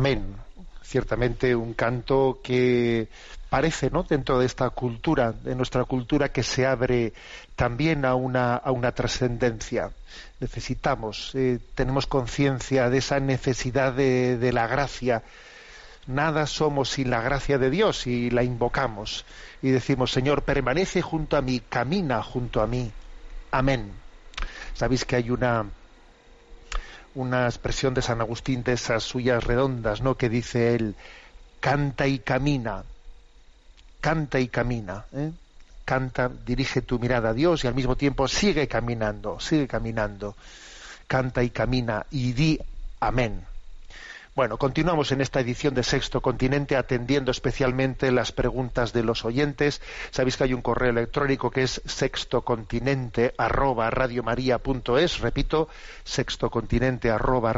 Speaker 4: Amén.
Speaker 1: Ciertamente un canto que parece, ¿no? Dentro de esta cultura, de nuestra cultura, que se abre también a una, a una trascendencia. Necesitamos, eh, tenemos conciencia de esa necesidad de, de la gracia. Nada somos sin la gracia de Dios y la invocamos y decimos, Señor, permanece junto a mí, camina junto a mí. Amén. Sabéis que hay una, una expresión de San Agustín de esas suyas redondas, ¿no? Que dice él, canta y camina, canta y camina, ¿eh? canta, dirige tu mirada a Dios y al mismo tiempo sigue caminando, sigue caminando, canta y camina y di amén. Bueno, continuamos en esta edición de Sexto Continente atendiendo especialmente las preguntas de los oyentes. Sabéis que hay un correo electrónico que es sextocontinente arroba repito, sextocontinente arroba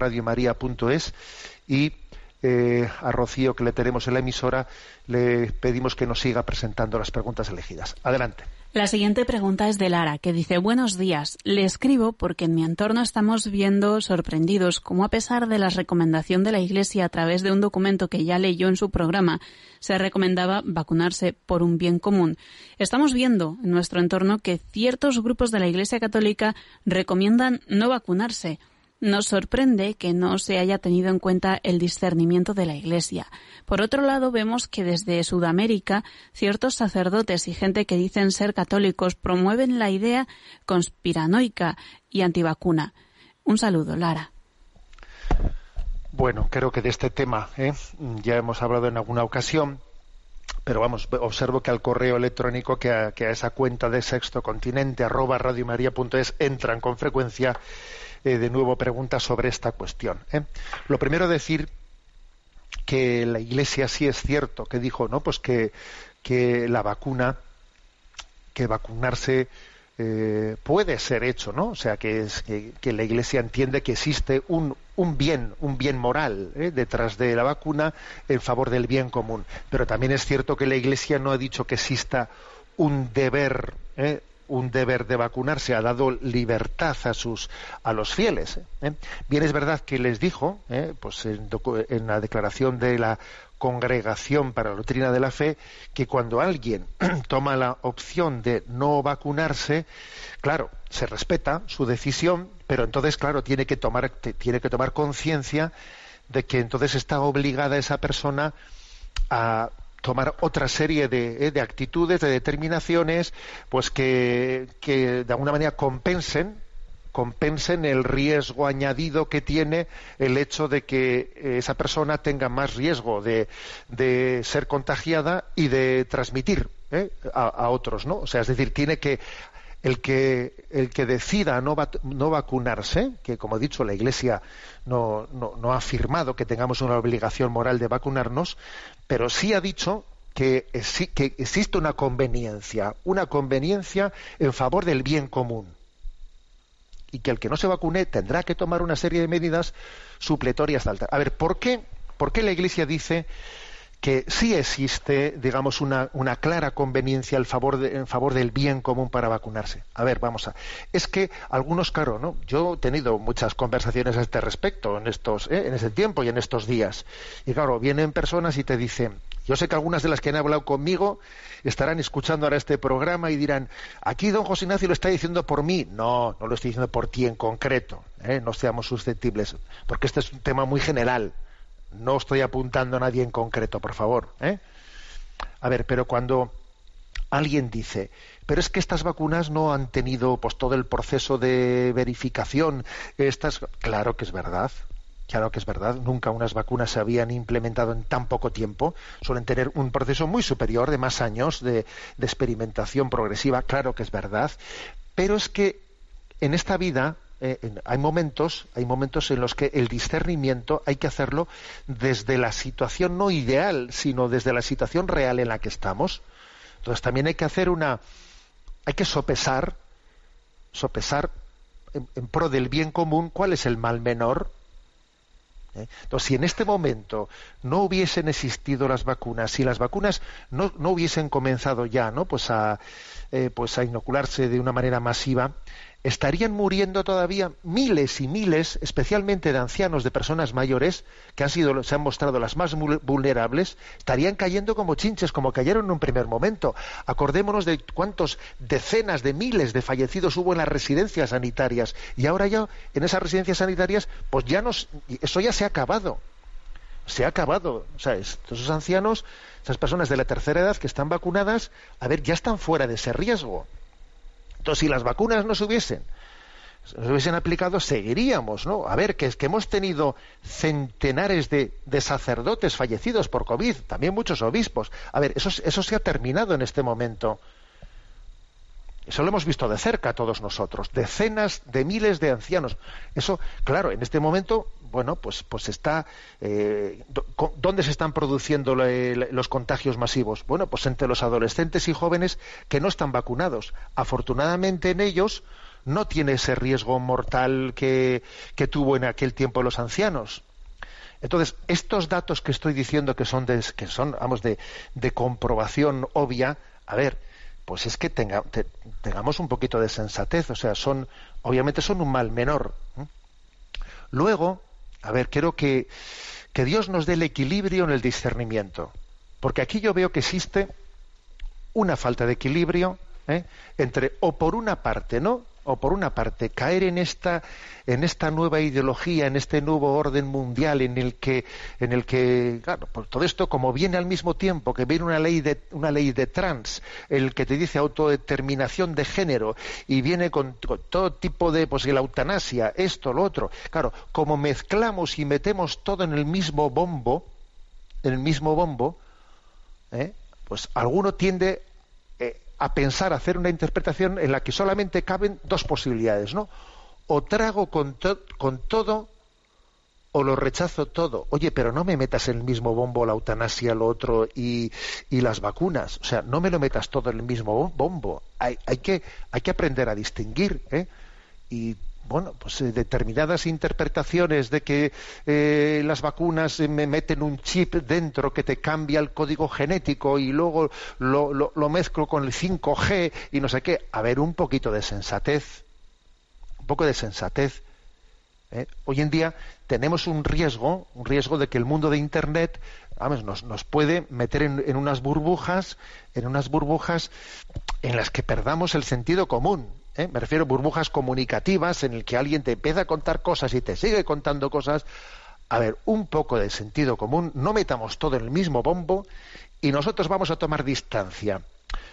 Speaker 1: y eh, a Rocío que le tenemos en la emisora le pedimos que nos siga presentando las preguntas elegidas. Adelante.
Speaker 2: La siguiente pregunta es de Lara, que dice Buenos días. Le escribo porque en mi entorno estamos viendo sorprendidos cómo a pesar de la recomendación de la Iglesia a través de un documento que ya leyó en su programa, se recomendaba vacunarse por un bien común. Estamos viendo en nuestro entorno que ciertos grupos de la Iglesia Católica recomiendan no vacunarse nos sorprende que no se haya tenido en cuenta el discernimiento de la Iglesia. Por otro lado, vemos que desde Sudamérica ciertos sacerdotes y gente que dicen ser católicos promueven la idea conspiranoica y antivacuna. Un saludo, Lara.
Speaker 1: Bueno, creo que de este tema ¿eh? ya hemos hablado en alguna ocasión, pero vamos, observo que al correo electrónico, que a, esa cuenta de Sexto Continente, arroba radiomaria.es, entran con frecuencia eh, de nuevo preguntas sobre esta cuestión. ¿eh? Lo primero decir que la Iglesia sí es cierto que dijo, ¿no? Pues que, que la vacuna, que vacunarse eh, puede ser hecho, ¿no? O sea, que, es, que, la Iglesia entiende que existe un, un bien, un bien moral detrás de la vacuna en favor del bien común. Pero también es cierto que la Iglesia no ha dicho que exista un deber un deber de vacunarse, ha dado libertad a sus a los fieles. ¿eh? Bien es verdad que les dijo, ¿eh? pues en, la declaración de la Congregación para la Doctrina de la Fe, que cuando alguien toma la opción de no vacunarse, claro, se respeta su decisión, pero entonces, claro, tiene que tomar tiene que tomar conciencia de que entonces está obligada esa persona a tomar otra serie de, eh, de, actitudes, de determinaciones, pues que, que, de alguna manera compensen compensen el riesgo añadido que tiene el hecho de que esa persona tenga más riesgo de, de ser contagiada y de transmitir eh, a, a, otros, ¿no? O sea, es decir, tiene que el que, el que decida no, no vacunarse, que como he dicho la Iglesia no, no, ha afirmado que tengamos una obligación moral de vacunarnos, pero sí ha dicho que, que existe una conveniencia, una conveniencia en favor del bien común. Y que el que no se vacune tendrá que tomar una serie de medidas supletorias. A ver, ¿por qué, ¿por qué la Iglesia dice que sí existe, digamos, una, una clara conveniencia favor en favor del bien común para vacunarse. A ver, vamos a. Es que algunos, claro, ¿no? Yo he tenido muchas conversaciones a este respecto en estos, ¿eh? en ese tiempo y en estos días. Y claro, vienen personas y te dicen, yo sé que algunas de las que han hablado conmigo estarán escuchando ahora este programa y dirán, aquí don José Ignacio lo está diciendo por mí. No, no lo estoy diciendo por ti en concreto. ¿eh? No seamos susceptibles, porque este es un tema muy general no estoy apuntando a nadie en concreto, por favor. ¿eh? A ver, pero cuando alguien dice, pero es que estas vacunas no han tenido pues todo el proceso de verificación, estas, claro que es verdad. Claro que es verdad, nunca unas vacunas se habían implementado en tan poco tiempo, suelen tener un proceso muy superior de más años de, de experimentación progresiva, claro que es verdad, pero es que en esta vida eh, hay momentos, hay momentos en los que el discernimiento hay que hacerlo desde la situación no ideal, sino desde la situación real en la que estamos. Entonces también hay que hacer una, hay que sopesar, sopesar en, pro del bien común cuál es el mal menor. ¿eh? Entonces, si en este momento no hubiesen existido las vacunas, si las vacunas no, no hubiesen comenzado ya, ¿no? Pues a, eh, pues a inocularse de una manera masiva, estarían muriendo todavía miles y miles, especialmente de ancianos, de personas mayores, que han sido, se han mostrado las más vulnerables, estarían cayendo como chinches, como cayeron en un primer momento. Acordémonos de cuántos decenas de miles de fallecidos hubo en las residencias sanitarias. Y ahora ya, en esas residencias sanitarias, pues ya nos, eso ya se ha acabado. Se ha acabado. O sea, esos ancianos, esas personas de la tercera edad que están vacunadas, a ver, ya están fuera de ese riesgo. Entonces, si las vacunas no se hubiesen, se hubiesen aplicado, seguiríamos, ¿no? A ver, que que hemos tenido centenares de, sacerdotes fallecidos por COVID, también muchos obispos. A ver, eso, eso se ha terminado en este momento. Eso lo hemos visto de cerca todos nosotros, decenas de miles de ancianos. Eso, claro, en este momento, bueno, pues, pues está. Eh, ¿Dónde se están produciendo los contagios masivos? Bueno, pues entre los adolescentes y jóvenes que no están vacunados. Afortunadamente en ellos no tiene ese riesgo mortal que, que tuvo en aquel tiempo los ancianos. Entonces, estos datos que estoy diciendo que son de, que son, vamos, de, de comprobación obvia, a ver, pues es que tengamos un poquito de sensatez, o sea, son, obviamente son un mal menor. Luego, a ver, quiero que, que Dios nos dé el equilibrio en el discernimiento, porque aquí yo veo que existe una falta de equilibrio ¿eh? entre, o por una parte, ¿no? O por una parte caer en esta en esta nueva ideología en este nuevo orden mundial en el que en el que claro por todo esto como viene al mismo tiempo que viene una ley de una ley de trans el que te dice autodeterminación de género y viene con, todo tipo de pues la eutanasia esto lo otro claro como mezclamos y metemos todo en el mismo bombo en el mismo bombo ¿eh? pues alguno tiende a pensar, a hacer una interpretación en la que solamente caben dos posibilidades, ¿no? O trago con, con todo o lo rechazo todo. Oye, pero no me metas en el mismo bombo la eutanasia, lo otro y, y las vacunas. O sea, no me lo metas todo en el mismo bombo. Hay, hay, que, hay que aprender a distinguir. ¿eh? Y bueno, pues eh, determinadas interpretaciones de que eh, las vacunas eh, me meten un chip dentro que te cambia el código genético y luego lo, lo, mezclo con el 5G y no sé qué. A ver, un poquito de sensatez, un poco de sensatez. Hoy en día tenemos un riesgo, un riesgo de que el mundo de Internet nos, nos puede meter en unas burbujas, en unas burbujas en las que perdamos el sentido común ¿eh? me refiero a burbujas comunicativas en el que alguien te empieza a contar cosas y te sigue contando cosas. A ver, un poco de sentido común, no metamos todo en el mismo bombo y nosotros vamos a tomar distancia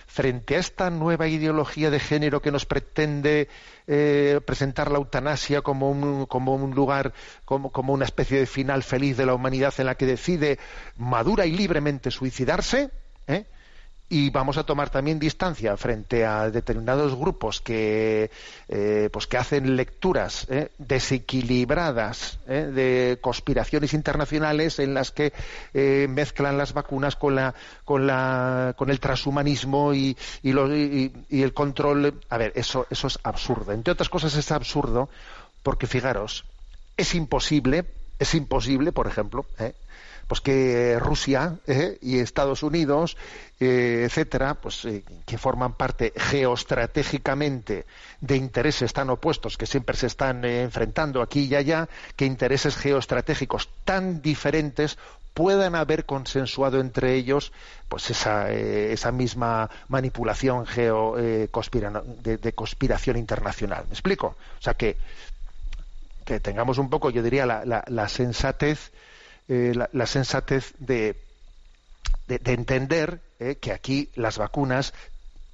Speaker 1: frente a esta nueva ideología de género que nos pretende eh, presentar la eutanasia como un, como un lugar, como, como, una especie de final feliz de la humanidad en la que decide madura y libremente suicidarse, ¿eh? Y vamos a tomar también distancia frente a determinados grupos que eh, pues que hacen lecturas eh, desequilibradas eh, de conspiraciones internacionales en las que mezclan las vacunas con la con la con el transhumanismo y, y, y, el control. A ver eso eso es absurdo. Entre otras cosas es absurdo porque fijaros es imposible es imposible por ejemplo pues que Rusia eh, y Estados Unidos, eh, etcétera, pues eh, que forman parte geoestratégicamente de intereses tan opuestos que siempre se están enfrentando aquí y allá, que intereses geoestratégicos tan diferentes puedan haber consensuado entre ellos pues esa, esa misma manipulación geo, de, conspiración internacional. ¿Me explico? O sea que, que tengamos un poco, yo diría, la sensatez eh, la, sensatez de, de, entender eh, que aquí las vacunas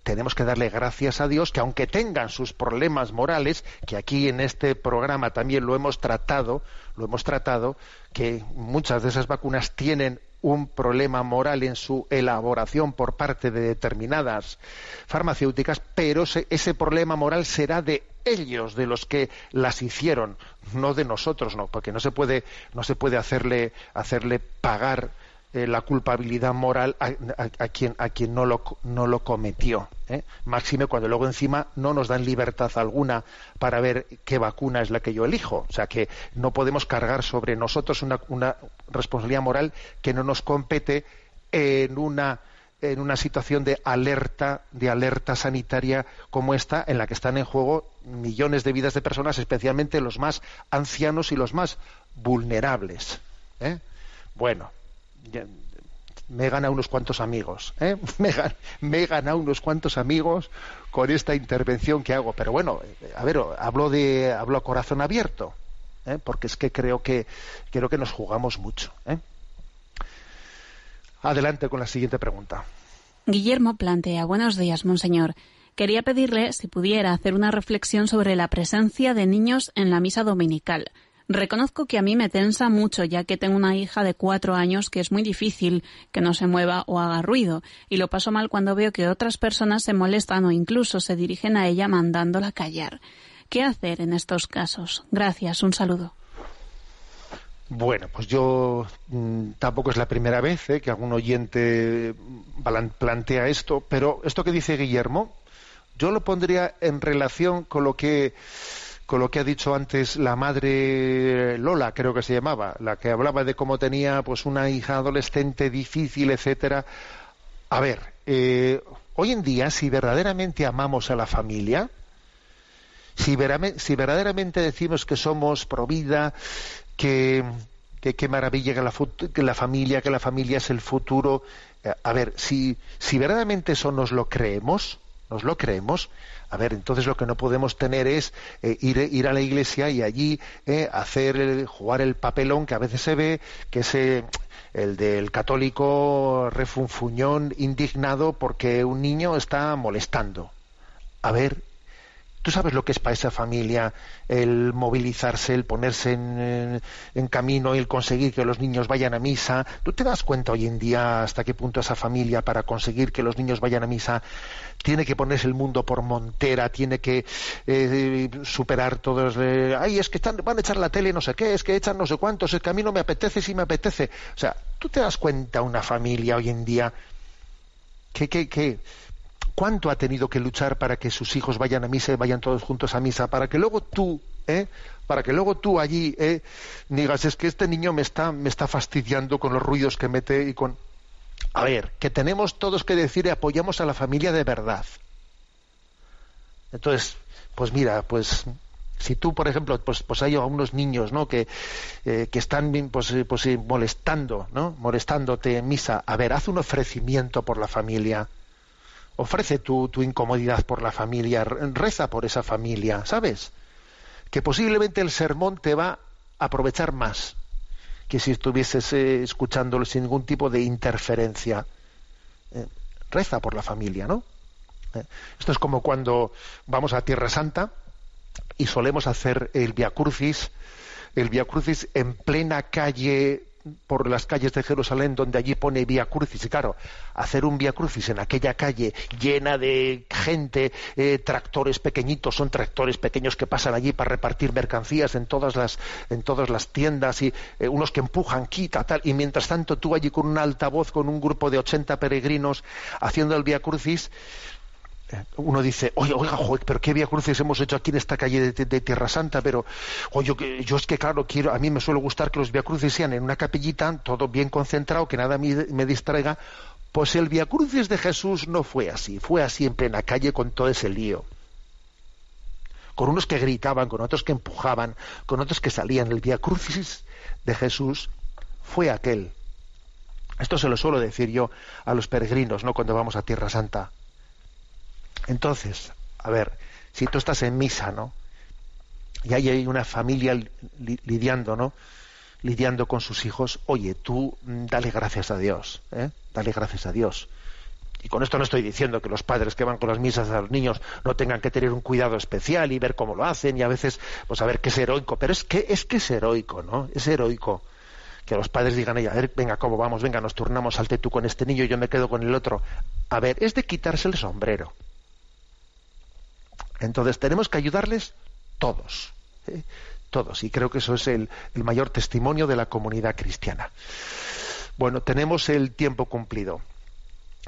Speaker 1: tenemos que darle gracias a Dios que aunque tengan sus problemas morales, que aquí en este programa también lo hemos tratado, lo hemos tratado, que muchas de esas vacunas tienen un problema moral en su elaboración por parte de determinadas farmacéuticas, pero ese, problema moral será de ellos, de los que las hicieron, no de nosotros, no, porque no se puede, no se puede hacerle, hacerle pagar eh, la culpabilidad moral a, quien, a quien no lo, no lo cometió. ¿eh? Máxime cuando luego encima no nos dan libertad alguna para ver qué vacuna es la que yo elijo. O sea que no podemos cargar sobre nosotros una, una responsabilidad moral que no nos compete en una en una situación de alerta, de alerta sanitaria como esta, en la que están en juego millones de vidas de personas, especialmente los más ancianos y los más vulnerables. ¿eh? Bueno, me he ganado unos cuantos amigos, ¿eh? me, he ganado unos cuantos amigos con esta intervención que hago. Pero bueno, a ver, hablo de hablo a corazón abierto, ¿eh? porque es que creo que creo que nos jugamos mucho. ¿eh? Adelante con la siguiente pregunta.
Speaker 2: Guillermo plantea, buenos días, monseñor. Quería pedirle si pudiera hacer una reflexión sobre la presencia de niños en la misa dominical. Reconozco que a mí me tensa mucho, ya que tengo una hija de cuatro años que es muy difícil que no se mueva o haga ruido, y lo paso mal cuando veo que otras personas se molestan o incluso se dirigen a ella mandándola callar. ¿Qué hacer en estos casos? Gracias, un saludo.
Speaker 1: Bueno, pues yo mm, tampoco es la primera vez eh, que algún oyente plantea esto, pero esto que dice Guillermo, yo lo pondría en relación con lo que con lo que ha dicho antes la madre Lola, creo que se llamaba, la que hablaba de cómo tenía pues una hija adolescente difícil, etcétera. A ver, eh, hoy en día, si verdaderamente amamos a la familia, si, verdaderamente decimos que somos pro que maravilla que la, que la, familia, que la familia es el futuro. Eh, a ver, si, si verdaderamente eso nos lo creemos, nos lo creemos, a ver, entonces lo que no podemos tener es eh, ir, ir, a la iglesia y allí eh, hacer jugar el papelón que a veces se ve, que es el del católico refunfuñón indignado porque un niño está molestando. A ver, ¿Tú sabes lo que es para esa familia el movilizarse, el ponerse en, en, camino, el conseguir que los niños vayan a misa? ¿Tú te das cuenta hoy en día hasta qué punto esa familia para conseguir que los niños vayan a misa tiene que ponerse el mundo por montera, tiene que eh, superar todos... Eh, ay, es que están, van a echar la tele no sé qué, es que echan no sé cuántos, es que me apetece si me apetece. O sea, ¿tú te das cuenta una familia hoy en día que... que, que ¿Cuánto ha tenido que luchar para que sus hijos vayan a misa y vayan todos juntos a misa? Para que luego tú, ¿eh? para que luego tú allí ¿eh? digas, es que este niño me está, me está fastidiando con los ruidos que mete y con... A ver, que tenemos todos que decir apoyamos a la familia de verdad. Entonces, pues mira, pues si tú, por ejemplo, pues, pues hay unos niños, ¿no? Que, eh, que están pues, pues, molestando, ¿no? Molestándote en misa. A ver, haz un ofrecimiento por la familia ofrece tu, tu incomodidad por la familia, reza por esa familia, ¿sabes? Que posiblemente el sermón te va a aprovechar más que si estuvieses eh, escuchándolo sin ningún tipo de interferencia. Eh, reza por la familia, ¿no? Eh, esto es como cuando vamos a Tierra Santa y solemos hacer el Via Crucis, el Via Crucis en plena calle por las calles de Jerusalén donde allí pone Vía Crucis. Y claro, hacer un Vía Crucis en aquella calle llena de gente, eh, tractores pequeñitos, son tractores pequeños que pasan allí para repartir mercancías en todas las, en todas las tiendas y eh, unos que empujan, quita, tal. Y mientras tanto tú allí con un altavoz, con un grupo de 80 peregrinos haciendo el Vía Crucis, uno dice, oye, oiga, pero qué vía cruces hemos hecho aquí en esta calle de, Tierra Santa, pero oye, yo, es que claro, quiero, a mí me suele gustar que los vía cruces sean en una capillita, todo bien concentrado, que nada me, distraiga, pues el vía cruces de Jesús no fue así, fue así en plena calle con todo ese lío. Con unos que gritaban, con otros que empujaban, con otros que salían. El vía crucis de Jesús fue aquel. Esto se lo suelo decir yo a los peregrinos, ¿no? Cuando vamos a Tierra Santa entonces, a ver, si tú estás en misa, ¿no? Y ahí hay una familia lidiando, ¿no? Lidiando con sus hijos, oye, tú mm, dale gracias a Dios, ¿eh? Dale gracias a Dios. Y con esto no estoy diciendo que los padres que van con las misas a los niños no tengan que tener un cuidado especial y ver cómo lo hacen y a veces, pues a ver qué es heroico, pero es que es que es heroico, ¿no? Es heroico que los padres digan, a ver, venga, ¿cómo vamos? Venga, nos turnamos, salte tú con este niño y yo me quedo con el otro. A ver, es de quitarse el sombrero. Entonces tenemos que ayudarles todos, ¿eh? todos, y creo que eso es el, el mayor testimonio de la comunidad cristiana. Bueno, tenemos el tiempo cumplido.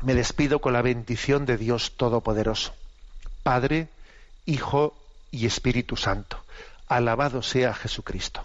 Speaker 1: Me despido con la bendición de Dios Todopoderoso, Padre, Hijo y Espíritu Santo. Alabado sea Jesucristo.